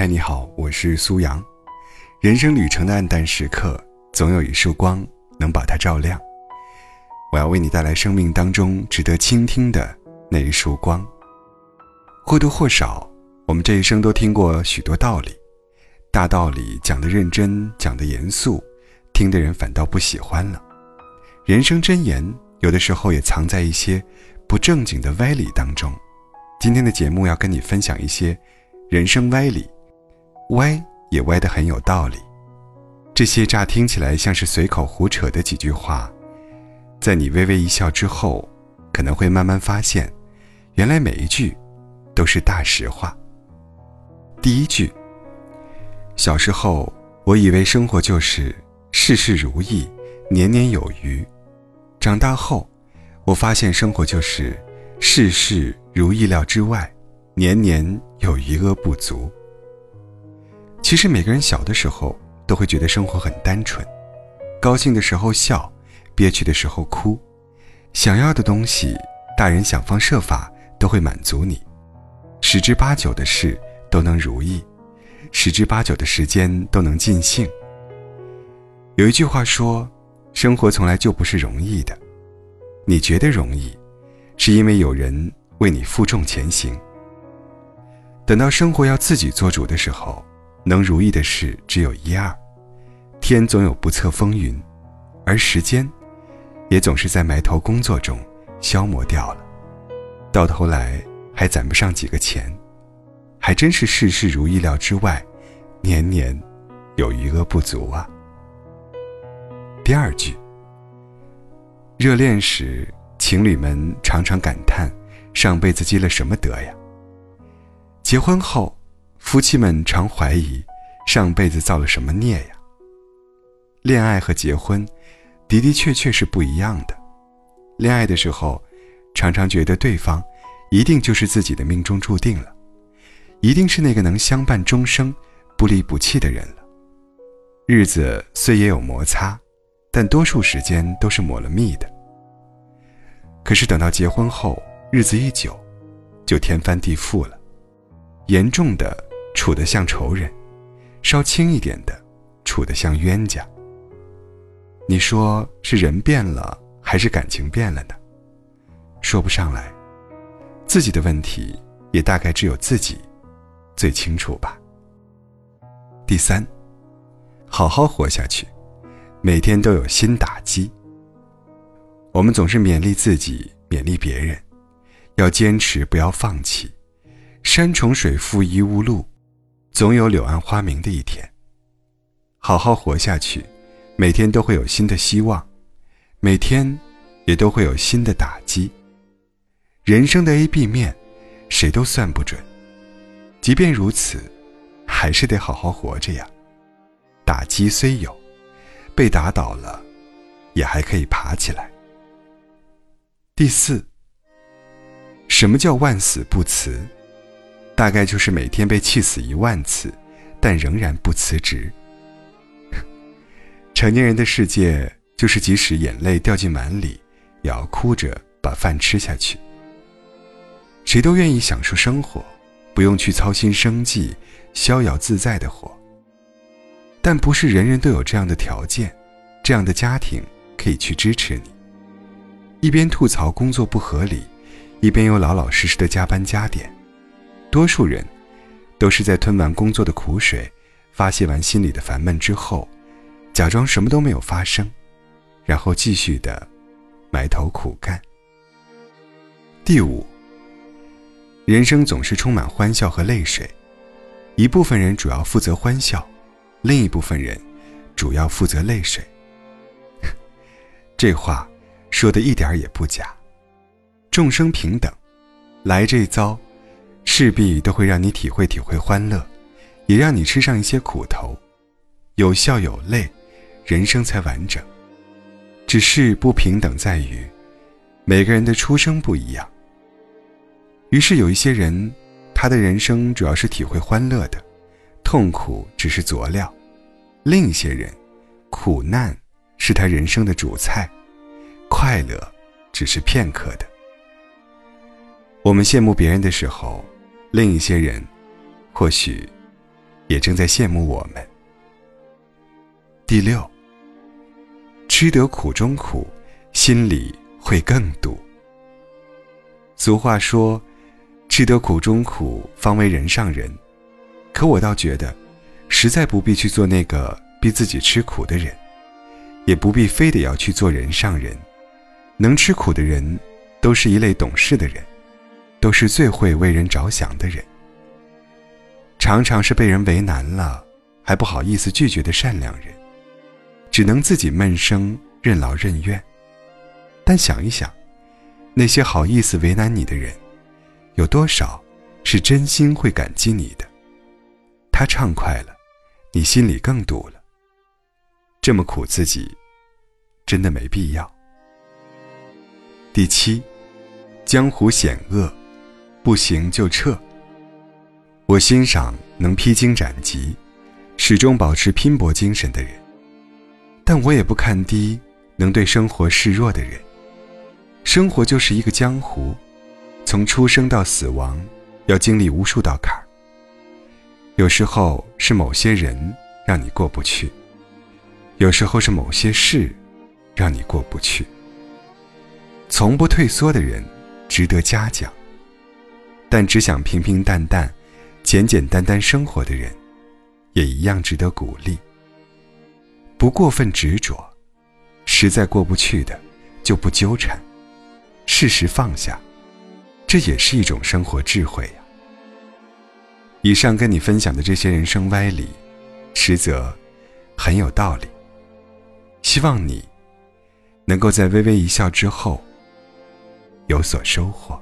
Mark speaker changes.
Speaker 1: 嗨，你好，我是苏阳。人生旅程的暗淡时刻，总有一束光能把它照亮。我要为你带来生命当中值得倾听的那一束光。或多或少，我们这一生都听过许多道理，大道理讲得认真，讲得严肃，听的人反倒不喜欢了。人生箴言有的时候也藏在一些不正经的歪理当中。今天的节目要跟你分享一些人生歪理。歪也歪得很有道理，这些乍听起来像是随口胡扯的几句话，在你微微一笑之后，可能会慢慢发现，原来每一句都是大实话。第一句，小时候我以为生活就是事事如意，年年有余；长大后，我发现生活就是事事如意料之外，年年有余额不足。其实每个人小的时候都会觉得生活很单纯，高兴的时候笑，憋屈的时候哭，想要的东西，大人想方设法都会满足你，十之八九的事都能如意，十之八九的时间都能尽兴。有一句话说，生活从来就不是容易的，你觉得容易，是因为有人为你负重前行。等到生活要自己做主的时候。能如意的事只有一二，天总有不测风云，而时间，也总是在埋头工作中消磨掉了，到头来还攒不上几个钱，还真是事事如意料之外，年年有余额不足啊。第二句，热恋时情侣们常常感叹上辈子积了什么德呀，结婚后。夫妻们常怀疑，上辈子造了什么孽呀？恋爱和结婚，的的确确是不一样的。恋爱的时候，常常觉得对方，一定就是自己的命中注定了，一定是那个能相伴终生、不离不弃的人了。日子虽也有摩擦，但多数时间都是抹了蜜的。可是等到结婚后，日子一久，就天翻地覆了，严重的。处得像仇人，稍轻一点的，处得像冤家。你说是人变了，还是感情变了呢？说不上来，自己的问题也大概只有自己最清楚吧。第三，好好活下去，每天都有新打击。我们总是勉励自己，勉励别人，要坚持，不要放弃。山重水复疑无路。总有柳暗花明的一天。好好活下去，每天都会有新的希望，每天也都会有新的打击。人生的 A、B 面，谁都算不准。即便如此，还是得好好活着呀。打击虽有，被打倒了，也还可以爬起来。第四，什么叫万死不辞？大概就是每天被气死一万次，但仍然不辞职。成年人的世界就是，即使眼泪掉进碗里，也要哭着把饭吃下去。谁都愿意享受生活，不用去操心生计，逍遥自在的活。但不是人人都有这样的条件，这样的家庭可以去支持你。一边吐槽工作不合理，一边又老老实实的加班加点。多数人，都是在吞完工作的苦水，发泄完心里的烦闷之后，假装什么都没有发生，然后继续的埋头苦干。第五，人生总是充满欢笑和泪水，一部分人主要负责欢笑，另一部分人主要负责泪水。这话说的一点也不假，众生平等，来这遭。势必都会让你体会体会欢乐，也让你吃上一些苦头，有笑有泪，人生才完整。只是不平等在于，每个人的出生不一样。于是有一些人，他的人生主要是体会欢乐的，痛苦只是佐料；另一些人，苦难是他人生的主菜，快乐只是片刻的。我们羡慕别人的时候。另一些人，或许也正在羡慕我们。第六，吃得苦中苦，心里会更堵。俗话说：“吃得苦中苦，方为人上人。”可我倒觉得，实在不必去做那个逼自己吃苦的人，也不必非得要去做人上人。能吃苦的人，都是一类懂事的人，都是最会为人着想的人。常常是被人为难了，还不好意思拒绝的善良人，只能自己闷声任劳任怨。但想一想，那些好意思为难你的人，有多少是真心会感激你的？他畅快了，你心里更堵了。这么苦自己，真的没必要。第七，江湖险恶，不行就撤。我欣赏能披荆斩棘、始终保持拼搏精神的人，但我也不看低能对生活示弱的人。生活就是一个江湖，从出生到死亡，要经历无数道坎儿。有时候是某些人让你过不去，有时候是某些事让你过不去。从不退缩的人值得嘉奖，但只想平平淡淡、简简单单生活的人，也一样值得鼓励。不过分执着，实在过不去的就不纠缠，适时放下，这也是一种生活智慧呀。以上跟你分享的这些人生歪理，实则很有道理。希望你能够在微微一笑之后有所收获。